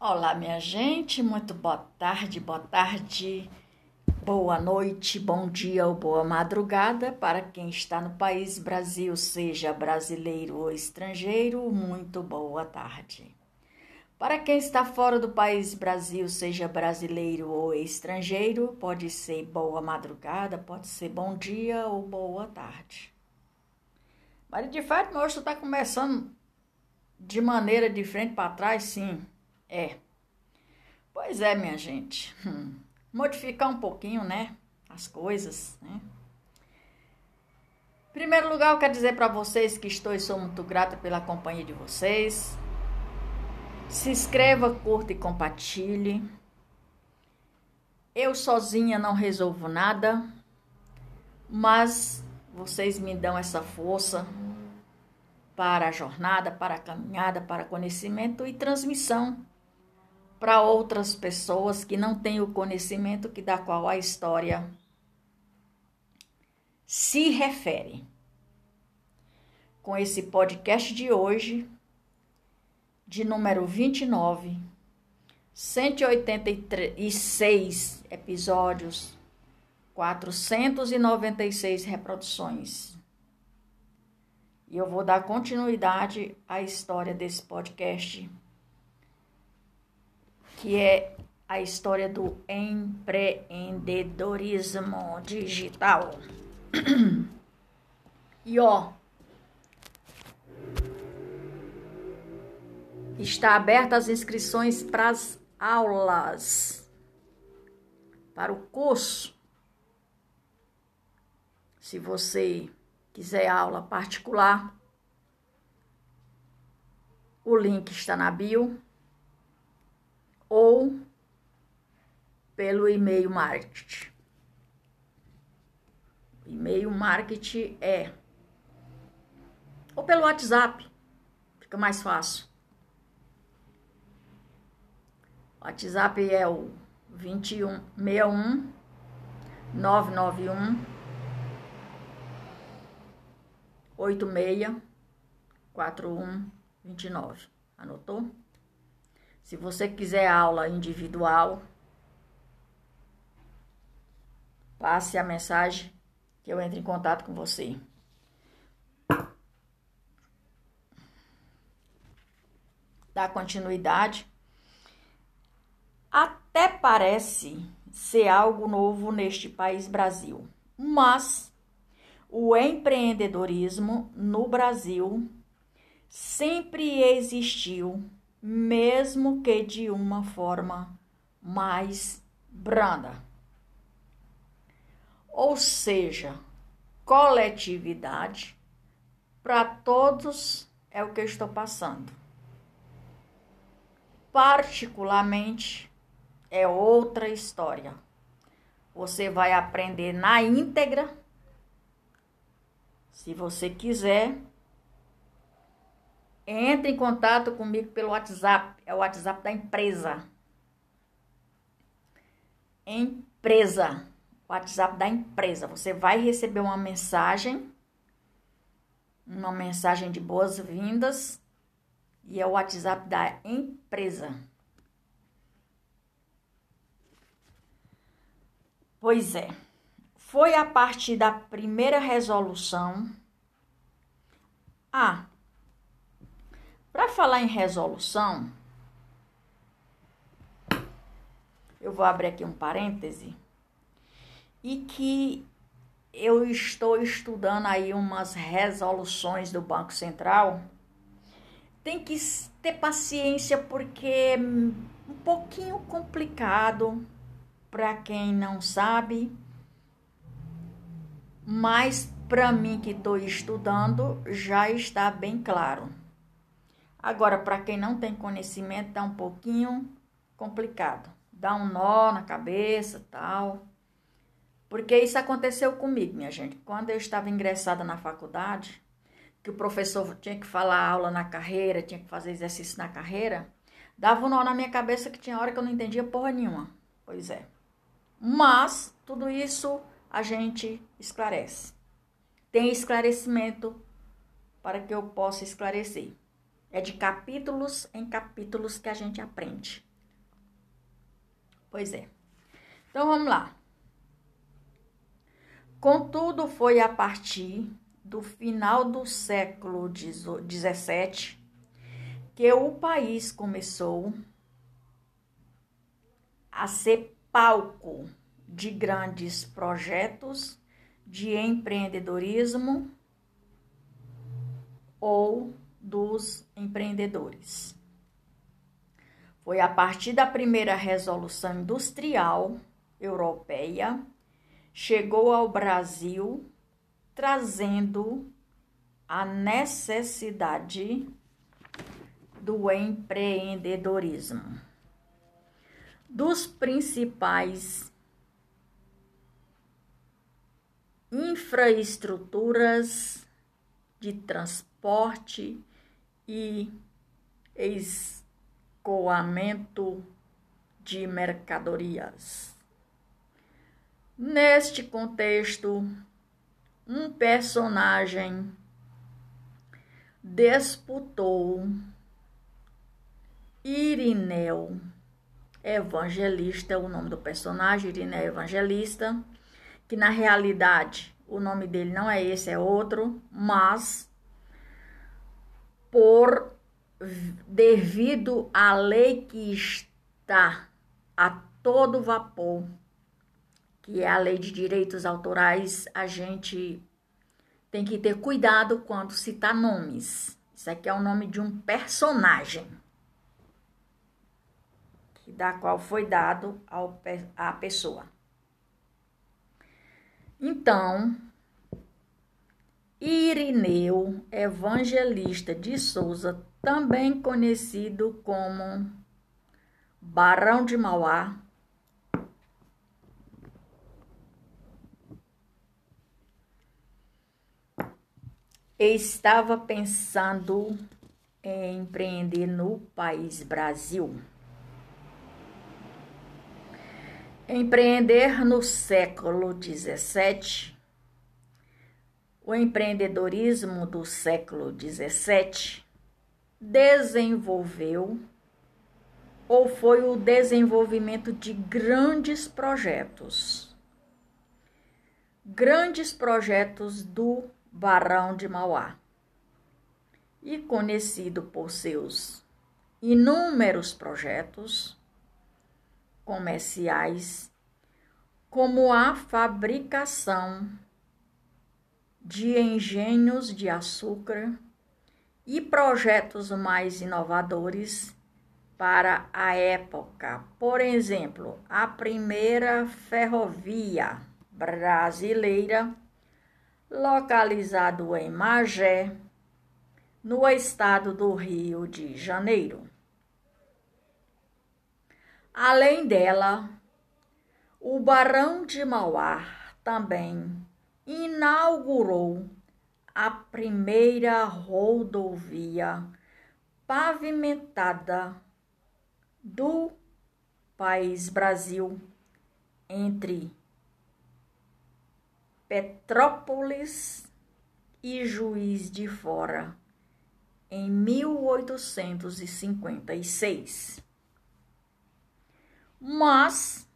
Olá, minha gente, muito boa tarde, boa tarde, boa noite, bom dia ou boa madrugada para quem está no país Brasil, seja brasileiro ou estrangeiro, muito boa tarde. Para quem está fora do país Brasil, seja brasileiro ou estrangeiro, pode ser boa madrugada, pode ser bom dia ou boa tarde. Maria de Fátima hoje está começando de maneira diferente para trás, sim. É. Pois é, minha gente. Hum. Modificar um pouquinho, né? As coisas, né? Em primeiro lugar, eu quero dizer para vocês que estou e sou muito grata pela companhia de vocês. Se inscreva, curta e compartilhe. Eu sozinha não resolvo nada, mas vocês me dão essa força para a jornada, para a caminhada, para conhecimento e transmissão para outras pessoas que não têm o conhecimento que da qual a história se refere. Com esse podcast de hoje, de número 29, 186 episódios, 496 reproduções. E eu vou dar continuidade à história desse podcast que é a história do empreendedorismo digital. E ó, está aberta as inscrições para as aulas, para o curso. Se você quiser aula particular, o link está na bio ou pelo e-mail marketing. E-mail marketing é ou pelo WhatsApp, fica mais fácil. WhatsApp é o 2161 991 86 41 29. Anotou? Se você quiser aula individual, passe a mensagem que eu entre em contato com você. Dá continuidade. Até parece ser algo novo neste país Brasil, mas o empreendedorismo no Brasil sempre existiu mesmo que de uma forma mais branda. Ou seja, coletividade para todos é o que eu estou passando. Particularmente é outra história. Você vai aprender na íntegra. Se você quiser, entre em contato comigo pelo WhatsApp, é o WhatsApp da empresa. Empresa, WhatsApp da empresa. Você vai receber uma mensagem, uma mensagem de boas-vindas, e é o WhatsApp da empresa. Pois é, foi a partir da primeira resolução. Ah, para falar em resolução, eu vou abrir aqui um parêntese e que eu estou estudando aí umas resoluções do Banco Central. Tem que ter paciência porque é um pouquinho complicado para quem não sabe, mas para mim que estou estudando já está bem claro. Agora, para quem não tem conhecimento, tá um pouquinho complicado. Dá um nó na cabeça, tal. Porque isso aconteceu comigo, minha gente. Quando eu estava ingressada na faculdade, que o professor tinha que falar aula na carreira, tinha que fazer exercício na carreira, dava um nó na minha cabeça que tinha hora que eu não entendia porra nenhuma. Pois é. Mas tudo isso a gente esclarece. Tem esclarecimento para que eu possa esclarecer. É de capítulos em capítulos que a gente aprende. Pois é. Então vamos lá. Contudo, foi a partir do final do século XVII que o país começou a ser palco de grandes projetos de empreendedorismo ou dos empreendedores. Foi a partir da primeira Resolução Industrial Europeia, chegou ao Brasil trazendo a necessidade do empreendedorismo. Dos principais infraestruturas de transporte e escoamento de mercadorias. Neste contexto, um personagem disputou Irineu Evangelista, o nome do personagem, Irineu Evangelista, que na realidade o nome dele não é esse, é outro, mas por devido à lei que está a todo vapor, que é a lei de direitos autorais, a gente tem que ter cuidado quando citar nomes. Isso aqui é o nome de um personagem, da qual foi dado ao, à pessoa. Então, Irineu Evangelista de Souza, também conhecido como Barão de Mauá, estava pensando em empreender no país Brasil. Empreender no século XVII. O empreendedorismo do século XVII desenvolveu ou foi o desenvolvimento de grandes projetos. Grandes projetos do Barão de Mauá. E conhecido por seus inúmeros projetos, comerciais, como a fabricação de engenhos de açúcar e projetos mais inovadores para a época. Por exemplo, a primeira ferrovia brasileira, localizado em Magé, no estado do Rio de Janeiro. Além dela, o Barão de Mauá também inaugurou a primeira rodovia pavimentada do país Brasil entre Petrópolis e Juiz de Fora em 1856. Mas,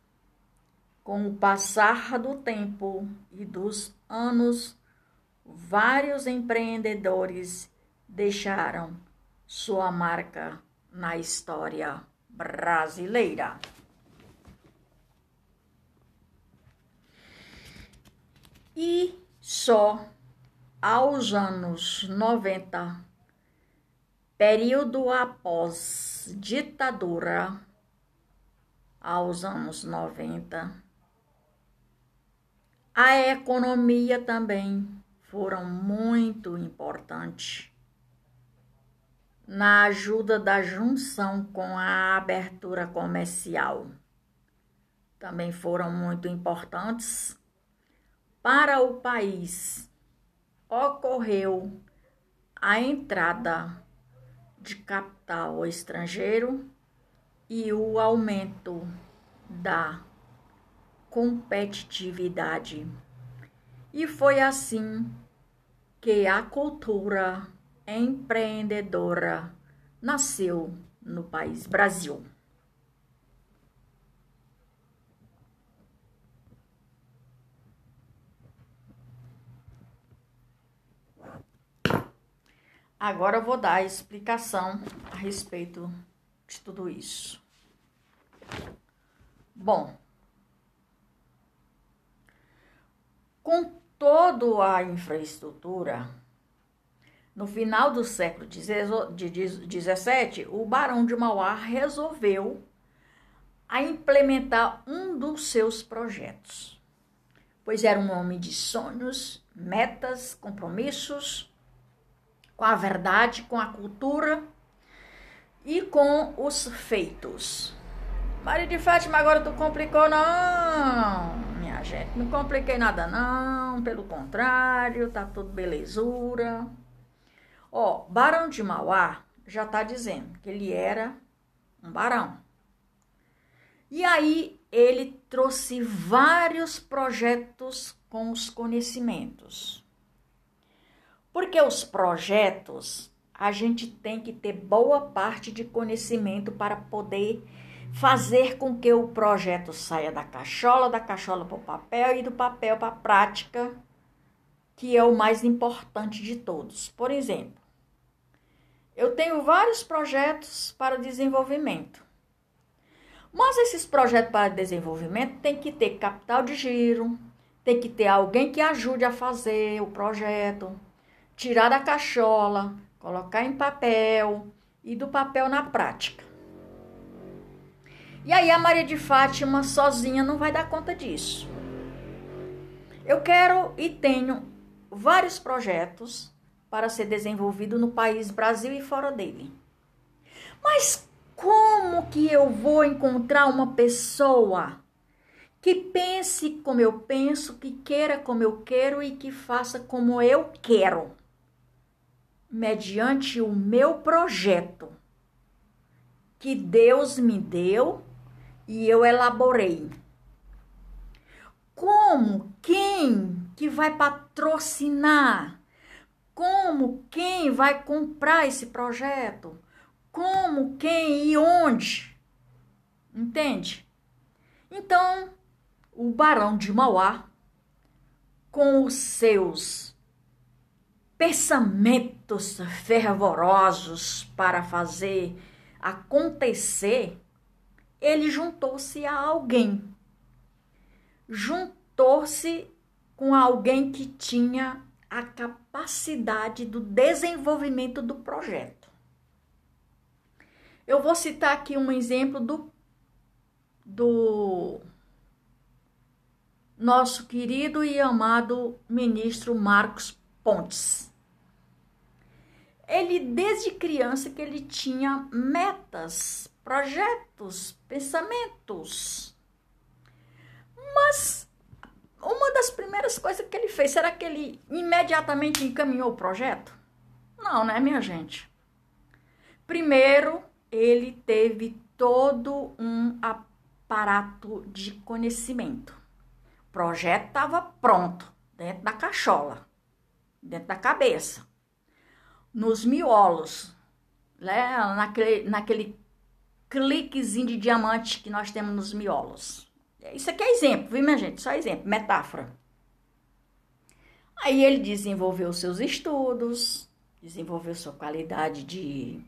com o passar do tempo e dos anos, vários empreendedores deixaram sua marca na história brasileira. E só aos anos 90, período após ditadura, aos anos 90. A economia também foram muito importantes na ajuda da junção com a abertura comercial. Também foram muito importantes para o país. Ocorreu a entrada de capital estrangeiro e o aumento da competitividade. E foi assim que a cultura empreendedora nasceu no país Brasil. Agora eu vou dar a explicação a respeito de tudo isso. Bom, com toda a infraestrutura, no final do século XVII, o Barão de Mauá resolveu a implementar um dos seus projetos, pois era um homem de sonhos, metas, compromissos com a verdade, com a cultura e com os feitos. Maria de Fátima, agora tu complicou, não, minha gente. Não compliquei nada, não. Pelo contrário, tá tudo belezura. Ó, Barão de Mauá já tá dizendo que ele era um barão. E aí ele trouxe vários projetos com os conhecimentos. Porque os projetos, a gente tem que ter boa parte de conhecimento para poder fazer com que o projeto saia da cachola, da cachola para o papel e do papel para a prática, que é o mais importante de todos. Por exemplo, eu tenho vários projetos para desenvolvimento. Mas esses projetos para desenvolvimento tem que ter capital de giro, tem que ter alguém que ajude a fazer o projeto, tirar da cachola, colocar em papel e do papel na prática. E aí a Maria de Fátima sozinha não vai dar conta disso. Eu quero e tenho vários projetos para ser desenvolvido no país Brasil e fora dele. Mas como que eu vou encontrar uma pessoa que pense como eu penso, que queira como eu quero e que faça como eu quero? Mediante o meu projeto que Deus me deu e eu elaborei. Como quem que vai patrocinar? Como quem vai comprar esse projeto? Como, quem e onde? Entende? Então, o Barão de Mauá, com os seus pensamentos fervorosos para fazer acontecer, ele juntou-se a alguém. Juntou-se com alguém que tinha a capacidade do desenvolvimento do projeto. Eu vou citar aqui um exemplo do, do nosso querido e amado ministro Marcos Pontes ele desde criança que ele tinha metas, projetos, pensamentos. Mas uma das primeiras coisas que ele fez, será que ele imediatamente encaminhou o projeto? Não, né, minha gente? Primeiro, ele teve todo um aparato de conhecimento. O projeto estava pronto, dentro da cachola, dentro da cabeça nos miolos, né? naquele, naquele cliquezinho de diamante que nós temos nos miolos. Isso aqui é exemplo, viu, minha gente? Só exemplo, metáfora. Aí ele desenvolveu seus estudos, desenvolveu sua qualidade de,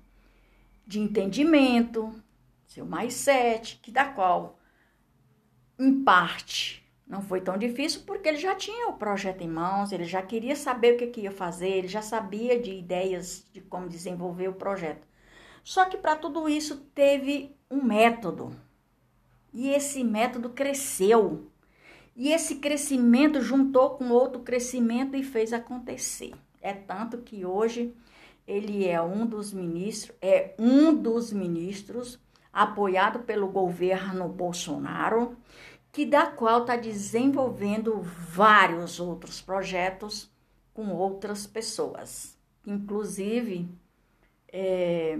de entendimento, seu mais sete, que da qual, em parte, não foi tão difícil porque ele já tinha o projeto em mãos, ele já queria saber o que, que ia fazer, ele já sabia de ideias de como desenvolver o projeto. Só que para tudo isso teve um método. E esse método cresceu. E esse crescimento juntou com outro crescimento e fez acontecer. É tanto que hoje ele é um dos ministros, é um dos ministros apoiado pelo governo Bolsonaro que da qual está desenvolvendo vários outros projetos com outras pessoas. Inclusive, é,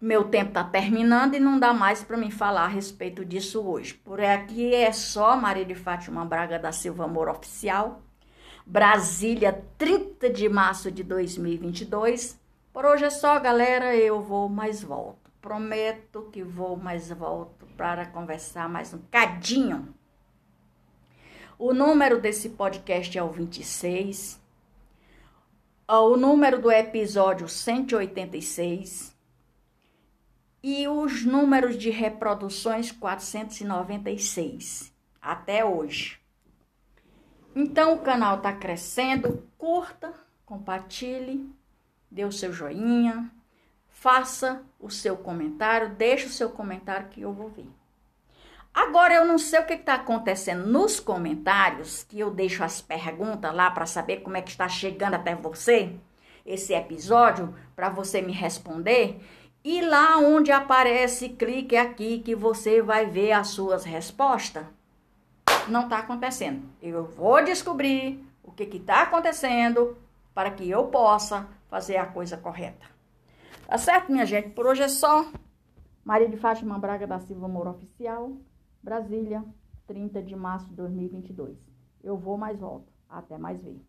meu tempo está terminando e não dá mais para me falar a respeito disso hoje. Por aqui é só Maria de Fátima Braga da Silva Amor Oficial, Brasília, 30 de março de 2022. Por hoje é só, galera. Eu vou mais volto. Prometo que vou mais volto para conversar mais um cadinho. O número desse podcast é o 26. o número do episódio 186 e os números de reproduções 496 até hoje. Então o canal está crescendo, curta, compartilhe, dê o seu joinha, faça o seu comentário, deixe o seu comentário que eu vou ver. Agora eu não sei o que está acontecendo nos comentários, que eu deixo as perguntas lá para saber como é que está chegando até você esse episódio, para você me responder. E lá onde aparece, clique aqui que você vai ver as suas respostas. Não está acontecendo. Eu vou descobrir o que está acontecendo para que eu possa fazer a coisa correta. Tá certo, minha gente? Por hoje é só. Maria de Fátima Braga da Silva Moura Oficial. Brasília, 30 de março de 2022. Eu vou mais volto. Até mais ver.